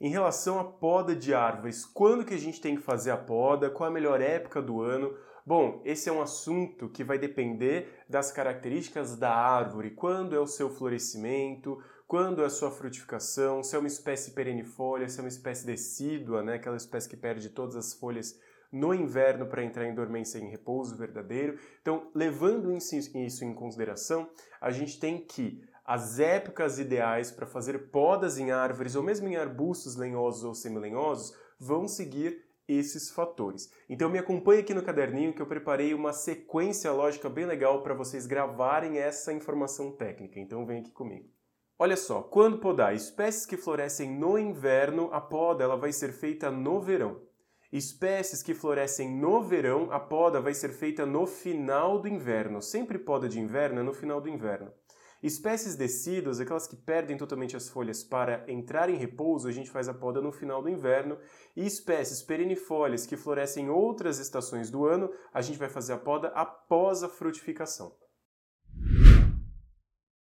Em relação à poda de árvores, quando que a gente tem que fazer a poda? Qual a melhor época do ano? Bom, esse é um assunto que vai depender das características da árvore, quando é o seu florescimento, quando é a sua frutificação, se é uma espécie perennifolia, se é uma espécie decídua, né, aquela espécie que perde todas as folhas no inverno para entrar em dormência em repouso verdadeiro. Então, levando isso em consideração, a gente tem que as épocas ideais para fazer podas em árvores ou mesmo em arbustos lenhosos ou semilenhosos vão seguir esses fatores. Então me acompanhe aqui no caderninho que eu preparei uma sequência lógica bem legal para vocês gravarem essa informação técnica. Então vem aqui comigo. Olha só, quando podar espécies que florescem no inverno, a poda ela vai ser feita no verão. Espécies que florescem no verão, a poda vai ser feita no final do inverno. Sempre poda de inverno é no final do inverno. Espécies decíduas, aquelas que perdem totalmente as folhas para entrar em repouso, a gente faz a poda no final do inverno. E espécies perennifólias que florescem em outras estações do ano, a gente vai fazer a poda após a frutificação.